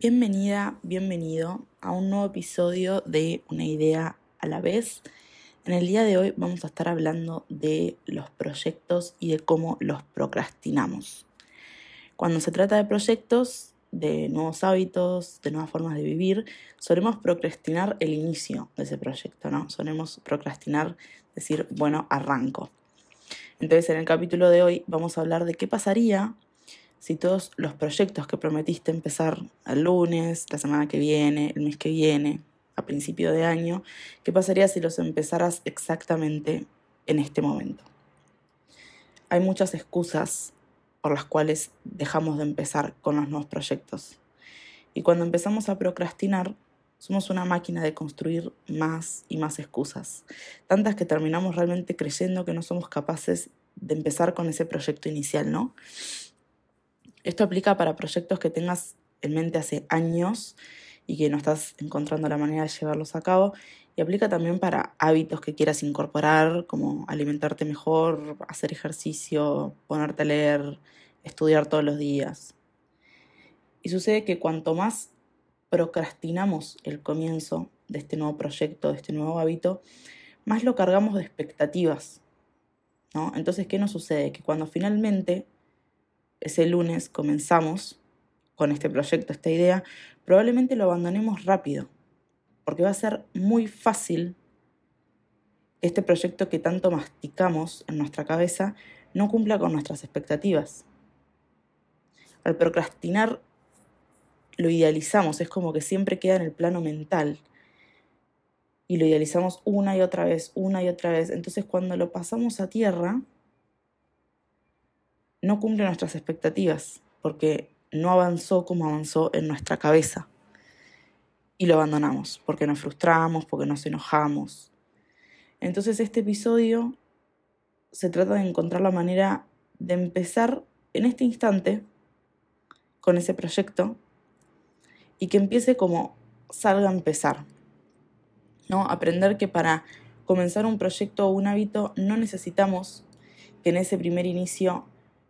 Bienvenida, bienvenido a un nuevo episodio de Una idea a la vez. En el día de hoy vamos a estar hablando de los proyectos y de cómo los procrastinamos. Cuando se trata de proyectos, de nuevos hábitos, de nuevas formas de vivir, solemos procrastinar el inicio de ese proyecto, ¿no? Solemos procrastinar, decir, bueno, arranco. Entonces, en el capítulo de hoy vamos a hablar de qué pasaría si todos los proyectos que prometiste empezar el lunes, la semana que viene, el mes que viene, a principio de año, ¿qué pasaría si los empezaras exactamente en este momento? Hay muchas excusas por las cuales dejamos de empezar con los nuevos proyectos. Y cuando empezamos a procrastinar, somos una máquina de construir más y más excusas, tantas que terminamos realmente creyendo que no somos capaces de empezar con ese proyecto inicial, ¿no? Esto aplica para proyectos que tengas en mente hace años y que no estás encontrando la manera de llevarlos a cabo. Y aplica también para hábitos que quieras incorporar, como alimentarte mejor, hacer ejercicio, ponerte a leer, estudiar todos los días. Y sucede que cuanto más procrastinamos el comienzo de este nuevo proyecto, de este nuevo hábito, más lo cargamos de expectativas. ¿no? Entonces, ¿qué nos sucede? Que cuando finalmente ese lunes comenzamos con este proyecto, esta idea, probablemente lo abandonemos rápido, porque va a ser muy fácil este proyecto que tanto masticamos en nuestra cabeza no cumpla con nuestras expectativas. Al procrastinar lo idealizamos, es como que siempre queda en el plano mental y lo idealizamos una y otra vez, una y otra vez. Entonces cuando lo pasamos a tierra, no cumple nuestras expectativas, porque no avanzó como avanzó en nuestra cabeza. Y lo abandonamos, porque nos frustramos, porque nos enojamos. Entonces este episodio se trata de encontrar la manera de empezar en este instante con ese proyecto y que empiece como salga a empezar. ¿no? Aprender que para comenzar un proyecto o un hábito no necesitamos que en ese primer inicio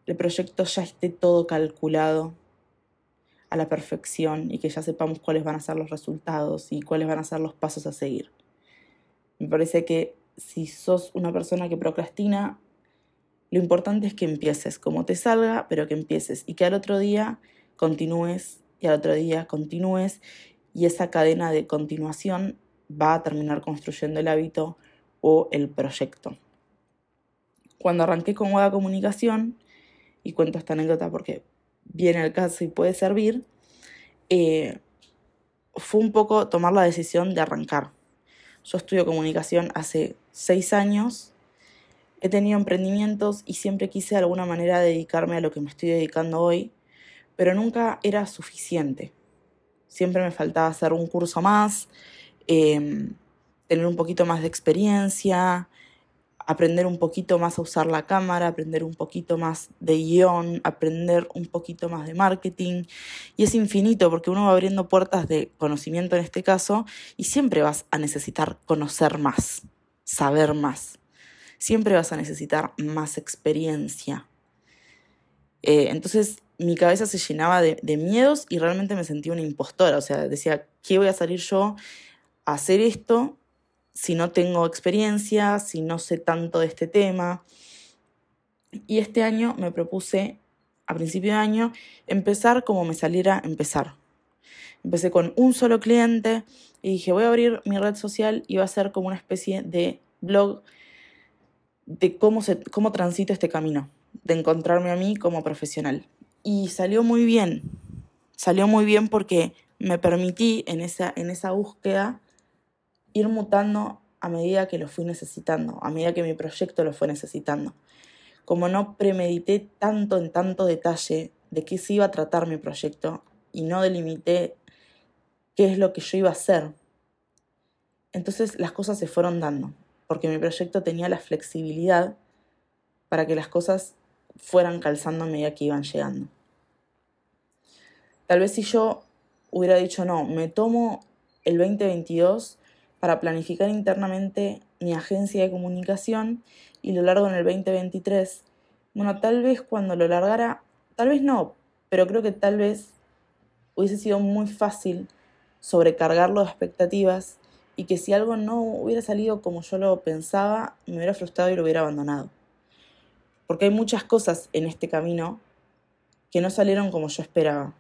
el proyecto ya esté todo calculado a la perfección y que ya sepamos cuáles van a ser los resultados y cuáles van a ser los pasos a seguir. Me parece que si sos una persona que procrastina, lo importante es que empieces, como te salga, pero que empieces y que al otro día continúes y al otro día continúes y esa cadena de continuación va a terminar construyendo el hábito o el proyecto. Cuando arranqué con Wada Comunicación, y cuento esta anécdota porque viene al caso y puede servir, eh, fue un poco tomar la decisión de arrancar. Yo estudio comunicación hace seis años, he tenido emprendimientos y siempre quise de alguna manera dedicarme a lo que me estoy dedicando hoy, pero nunca era suficiente. Siempre me faltaba hacer un curso más, eh, tener un poquito más de experiencia, aprender un poquito más a usar la cámara, aprender un poquito más de guion, aprender un poquito más de marketing. Y es infinito porque uno va abriendo puertas de conocimiento en este caso y siempre vas a necesitar conocer más, saber más. Siempre vas a necesitar más experiencia. Eh, entonces mi cabeza se llenaba de, de miedos y realmente me sentía una impostora. O sea, decía, ¿qué voy a salir yo a hacer esto si no tengo experiencia, si no sé tanto de este tema. Y este año me propuse, a principio de año, empezar como me saliera empezar. Empecé con un solo cliente y dije, voy a abrir mi red social y va a ser como una especie de blog de cómo, se, cómo transito este camino, de encontrarme a mí como profesional. Y salió muy bien, salió muy bien porque me permití en esa, en esa búsqueda ir mutando a medida que lo fui necesitando, a medida que mi proyecto lo fue necesitando. Como no premedité tanto en tanto detalle de qué se iba a tratar mi proyecto y no delimité qué es lo que yo iba a hacer, entonces las cosas se fueron dando, porque mi proyecto tenía la flexibilidad para que las cosas fueran calzando a medida que iban llegando. Tal vez si yo hubiera dicho, no, me tomo el 2022 para planificar internamente mi agencia de comunicación y lo largo en el 2023. Bueno, tal vez cuando lo largara, tal vez no, pero creo que tal vez hubiese sido muy fácil sobrecargarlo de expectativas y que si algo no hubiera salido como yo lo pensaba, me hubiera frustrado y lo hubiera abandonado. Porque hay muchas cosas en este camino que no salieron como yo esperaba.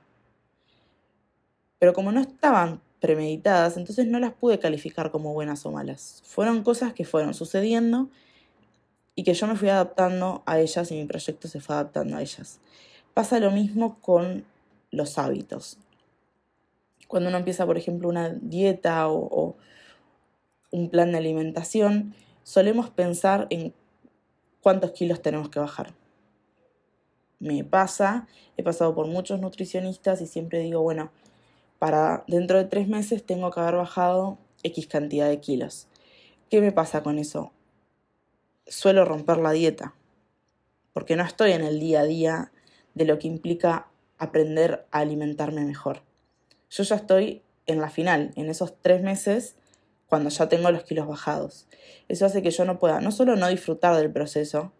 Pero como no estaban premeditadas, entonces no las pude calificar como buenas o malas. Fueron cosas que fueron sucediendo y que yo me fui adaptando a ellas y mi proyecto se fue adaptando a ellas. Pasa lo mismo con los hábitos. Cuando uno empieza, por ejemplo, una dieta o, un plan de alimentación, solemos pensar en cuántos kilos tenemos que bajar. Me pasa, he pasado por muchos nutricionistas y siempre digo, bueno, para dentro de tres meses tengo que haber bajado X cantidad de kilos. ¿Qué me pasa con eso? Suelo romper la dieta, porque no estoy en el día a día de lo que implica aprender a alimentarme mejor. Yo ya estoy en la final, en esos tres meses, cuando ya tengo los kilos bajados. Eso hace que yo no pueda, no solo no disfrutar del proceso,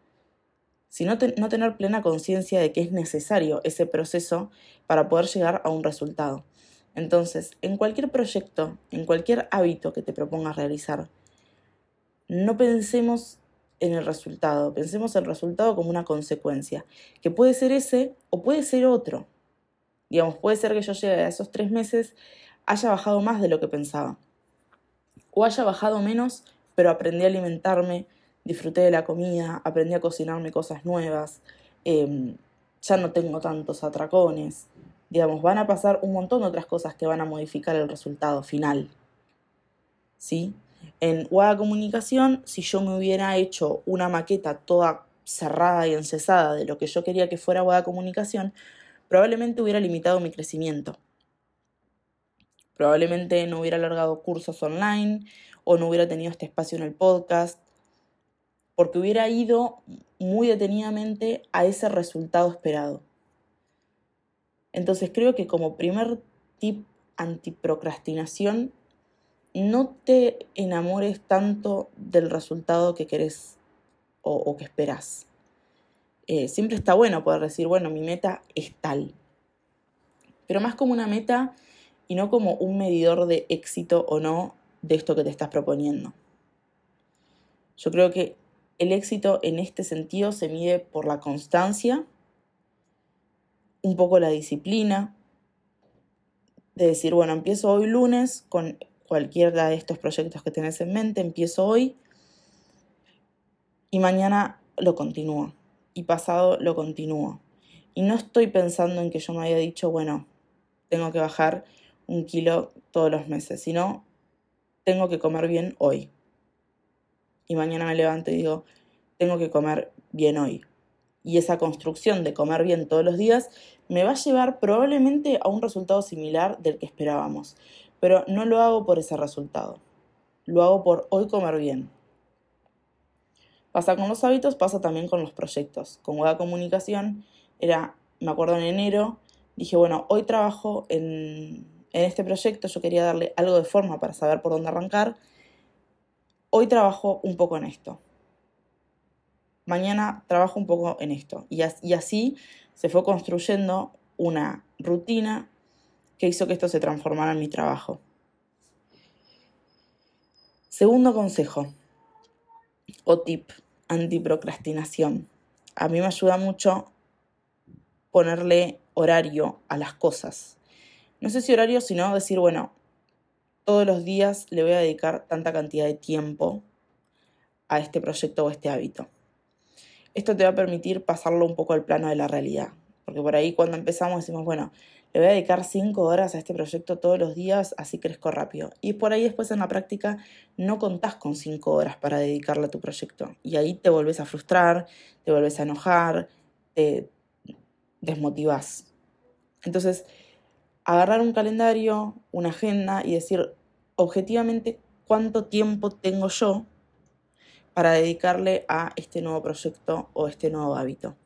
sino no tener plena conciencia de que es necesario ese proceso para poder llegar a un resultado. Entonces, en cualquier proyecto, en cualquier hábito que te propongas realizar, no pensemos en el resultado, pensemos el resultado como una consecuencia, que puede ser ese o puede ser otro. Digamos, puede ser que yo llegue a esos tres meses, haya bajado más de lo que pensaba, o haya bajado menos, pero aprendí a alimentarme, disfruté de la comida, aprendí a cocinarme cosas nuevas, em, ya no tengo tantos atracones, digamos, van a pasar un montón de otras cosas que van a modificar el resultado final. ¿Sí? En Wada Comunicación, si yo me hubiera hecho una maqueta toda cerrada y encesada de lo que yo quería que fuera Wada Comunicación, probablemente hubiera limitado mi crecimiento. Probablemente no hubiera alargado cursos online o no hubiera tenido este espacio en el podcast, porque hubiera ido muy detenidamente a ese resultado esperado. Entonces creo que como primer tip antiprocrastinación, no te enamores tanto del resultado que querés o, que esperás. Eh, siempre está bueno poder decir, bueno, mi meta es tal. Pero más como una meta y no como un medidor de éxito o no de esto que te estás proponiendo. Yo creo que el éxito en este sentido se mide por la constancia un poco la disciplina, de decir, bueno, empiezo hoy lunes con cualquiera de estos proyectos que tenés en mente, empiezo hoy y mañana lo continúo y pasado lo continúo. Y no estoy pensando en que yo me haya dicho, bueno, tengo que bajar un kilo todos los meses, sino tengo que comer bien hoy. Y mañana me levanto y digo, tengo que comer bien hoy y esa construcción de comer bien todos los días me va a llevar probablemente a un resultado similar del que esperábamos. Pero no lo hago por ese resultado. Lo hago por hoy comer bien. Pasa con los hábitos, pasa también con los proyectos. Con Web Comunicación era, me acuerdo en enero, dije, bueno, hoy trabajo en, en este proyecto, yo quería darle algo de forma para saber por dónde arrancar. Hoy trabajo un poco en esto mañana trabajo un poco en esto. Y, así se fue construyendo una rutina que hizo que esto se transformara en mi trabajo. Segundo consejo o tip, antiprocrastinación. A mí me ayuda mucho ponerle horario a las cosas. No sé si horario, sino decir, bueno, todos los días le voy a dedicar tanta cantidad de tiempo a este proyecto o este hábito esto te va a permitir pasarlo un poco al plano de la realidad. Porque por ahí cuando empezamos decimos, bueno, le voy a dedicar cinco horas a este proyecto todos los días, así crezco rápido. Y por ahí después en la práctica no contás con cinco horas para dedicarle a tu proyecto. Y ahí te volvés a frustrar, te volvés a enojar, te desmotivás. Entonces, agarrar un calendario, una agenda y decir objetivamente cuánto tiempo tengo yo para dedicarle a este nuevo proyecto o este nuevo hábito.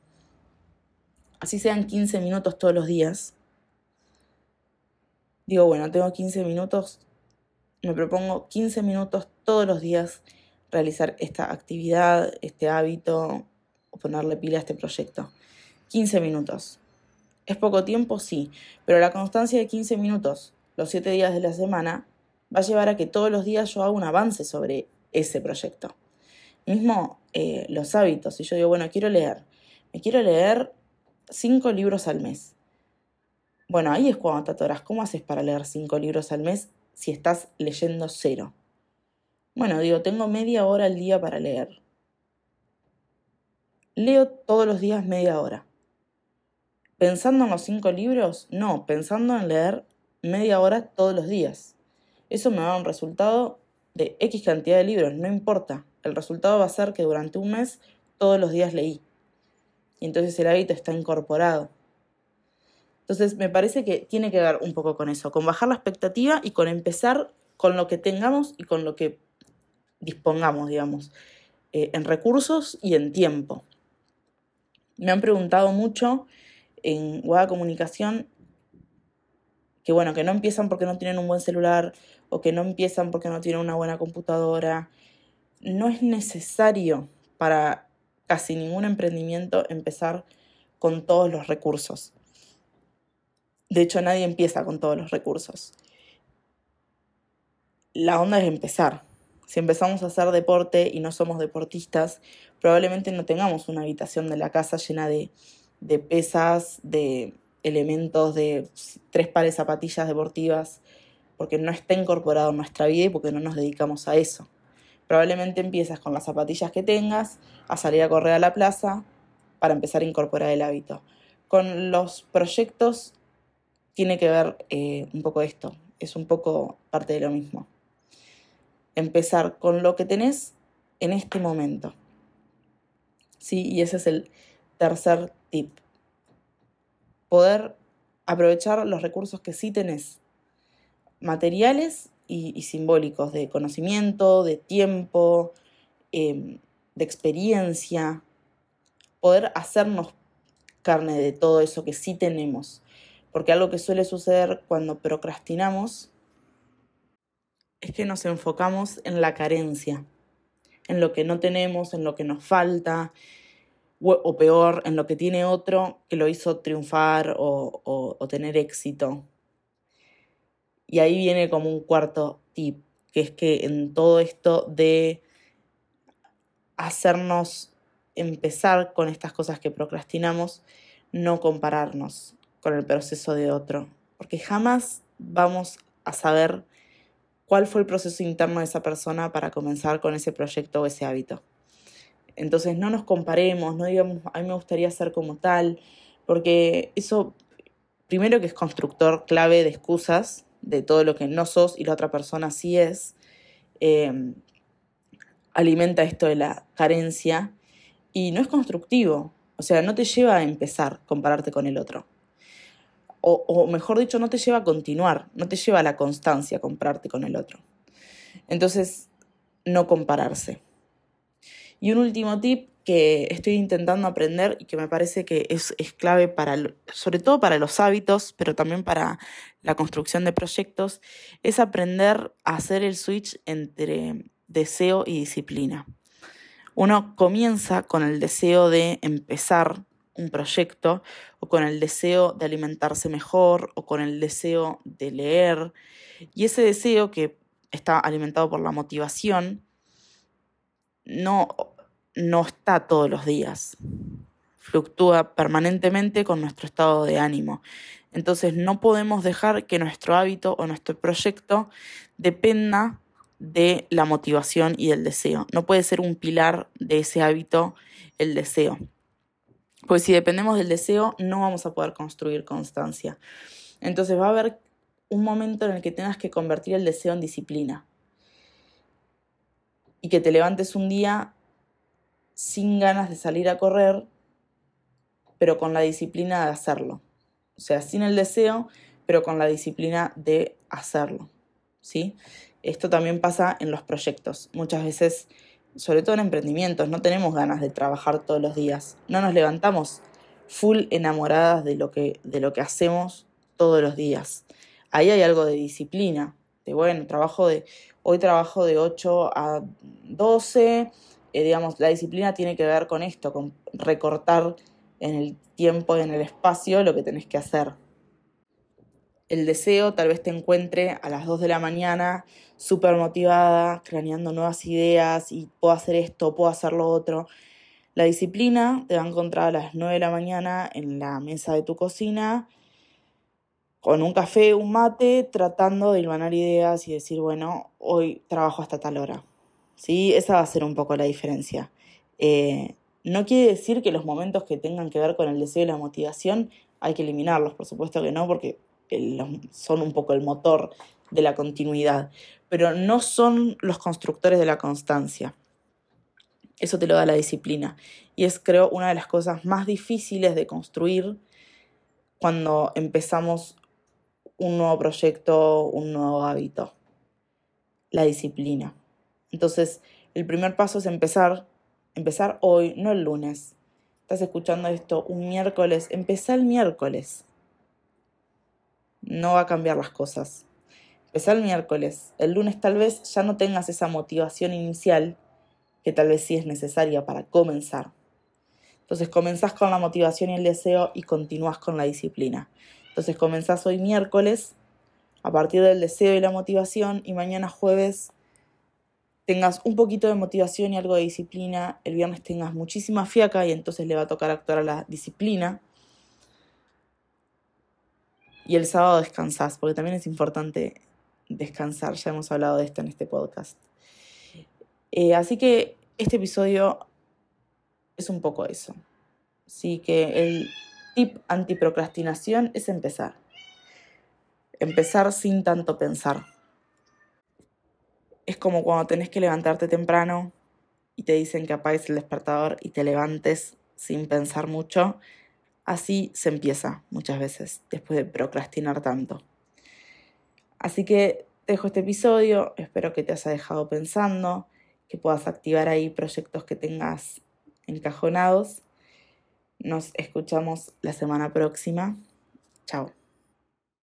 Así sean 15 minutos todos los días. Digo, bueno, tengo 15 minutos, me propongo 15 minutos todos los días realizar esta actividad, este hábito o ponerle pila a este proyecto. 15 minutos. ¿Es poco tiempo? Sí, pero la constancia de 15 minutos los 7 días de la semana va a llevar a que todos los días yo haga un avance sobre ese proyecto. Mismo eh, los hábitos, si yo digo, bueno, quiero leer, me quiero leer 5 libros al mes. Bueno, ahí es cuando te atoras. ¿Cómo haces para leer 5 libros al mes si estás leyendo cero? Bueno, digo, tengo media hora al día para leer. Leo todos los días media hora. ¿Pensando en los cinco libros? No, pensando en leer media hora todos los días. Eso me va a dar un resultado de X cantidad de libros, no importa. El resultado va a ser que durante un mes todos los días leí. Y entonces el hábito está incorporado. Entonces me parece que tiene que ver un poco con eso, con bajar la expectativa y con empezar con lo que tengamos y con lo que dispongamos, digamos, eh, en recursos y en tiempo. Me han preguntado mucho en Guada Comunicación que bueno, que no empiezan porque no tienen un buen celular o que no empiezan porque no tienen una buena computadora. No es necesario para casi ningún emprendimiento empezar con todos los recursos. De hecho, nadie empieza con todos los recursos. La onda es empezar. Si empezamos a hacer deporte y no somos deportistas, probablemente no tengamos una habitación de la casa llena de de pesas, de elementos, de tres pares de zapatillas deportivas, porque no está incorporado en nuestra vida y porque no nos dedicamos a eso. Probablemente empiezas con las zapatillas que tengas a salir a correr a la plaza para empezar a incorporar el hábito. Con los proyectos tiene que ver eh, un poco esto, es un poco parte de lo mismo. Empezar con lo que tenés en este momento. Sí, y ese es el tercer tip. Poder aprovechar los recursos que sí tenés, materiales y, simbólicos, de conocimiento, de tiempo, em, de experiencia, poder hacernos carne de todo eso que sí tenemos. Porque algo que suele suceder cuando procrastinamos es que nos enfocamos en la carencia, en lo que no tenemos, en lo que nos falta, o peor, en lo que tiene otro que lo hizo triunfar o, tener éxito. Y ahí viene como un cuarto tip, que es que en todo esto de hacernos empezar con estas cosas que procrastinamos, no compararnos con el proceso de otro, porque jamás vamos a saber cuál fue el proceso interno de esa persona para comenzar con ese proyecto o ese hábito. Entonces no nos comparemos, no digamos, a mí me gustaría ser como tal, porque eso, primero que es constructor clave de excusas de todo lo que no sos y la otra persona sí es, em, alimenta esto de la carencia y no es constructivo, o sea, no te lleva a empezar compararte con el otro. O, o, mejor dicho, no te lleva a continuar, no te lleva a la constancia compararte con el otro. Entonces, no compararse. Y un último tip que estoy intentando aprender y que me parece que es, clave para, sobre todo para los hábitos, pero también para la construcción de proyectos, es aprender a hacer el switch entre deseo y disciplina. Uno comienza con el deseo de empezar un proyecto o con el deseo de alimentarse mejor o con el deseo de leer y ese deseo que está alimentado por la motivación no, no está todos los días. Fluctúa permanentemente con nuestro estado de ánimo. Entonces no podemos dejar que nuestro hábito o nuestro proyecto dependa de la motivación y del deseo. No puede ser un pilar de ese hábito el deseo. Pues si dependemos del deseo, no vamos a poder construir constancia. Entonces va a haber un momento en el que tengas que convertir el deseo en disciplina y que te levantes un día sin ganas de salir a correr, pero con la disciplina de hacerlo. O sea, sin el deseo, pero con la disciplina de hacerlo. ¿Sí? Esto también pasa en los proyectos. Muchas veces, sobre todo en emprendimientos, no tenemos ganas de trabajar todos los días. No nos levantamos full enamoradas de lo que, de lo que hacemos todos los días. Ahí hay algo de disciplina. De bueno, trabajo de Hoy trabajo de 8 a 12. Eh, digamos, la disciplina tiene que ver con esto, con recortar en el tiempo y en el espacio lo que tenés que hacer. El deseo tal vez te encuentre a las 2 de la mañana súper motivada, craneando nuevas ideas y puedo hacer esto, puedo hacer lo otro. La disciplina te va a encontrar a las 9 de la mañana en la mesa de tu cocina con un café, un mate, tratando de hilvanar ideas y decir, bueno, hoy trabajo hasta tal hora. ¿Sí? Esa va a ser un poco la diferencia. Eh, no quiere decir que los momentos que tengan que ver con el deseo y la motivación hay que eliminarlos, por supuesto que no, porque son un poco el motor de la continuidad, pero no son los constructores de la constancia. Eso te lo da la disciplina. Y es, creo, una de las cosas más difíciles de construir cuando empezamos un nuevo proyecto, un nuevo hábito. La disciplina. Entonces, el primer paso es empezar, empezar hoy, no el lunes. Estás escuchando esto un miércoles, empezá el miércoles no va a cambiar las cosas. Empezá el miércoles. El lunes tal vez ya no tengas esa motivación inicial que tal vez sí es necesaria para comenzar. Entonces comenzás con la motivación y el deseo y continúas con la disciplina. Entonces comenzás hoy miércoles a partir del deseo y la motivación y mañana jueves tengas un poquito de motivación y algo de disciplina, el viernes tengas muchísima fiaca y entonces le va a tocar actuar a la disciplina y el sábado descansás, porque también es importante descansar, ya hemos hablado de esto en este podcast. Eh, así que este episodio es un poco eso. Así que el tip antiprocrastinación es empezar. Empezar sin tanto pensar. Es como cuando tenés que levantarte temprano y te dicen que apagues el despertador y te levantes sin pensar mucho Así se empieza muchas veces, después de procrastinar tanto. Así que dejo este episodio, espero que te haya dejado pensando, que puedas activar ahí proyectos que tengas encajonados. Nos escuchamos la semana próxima. Chao.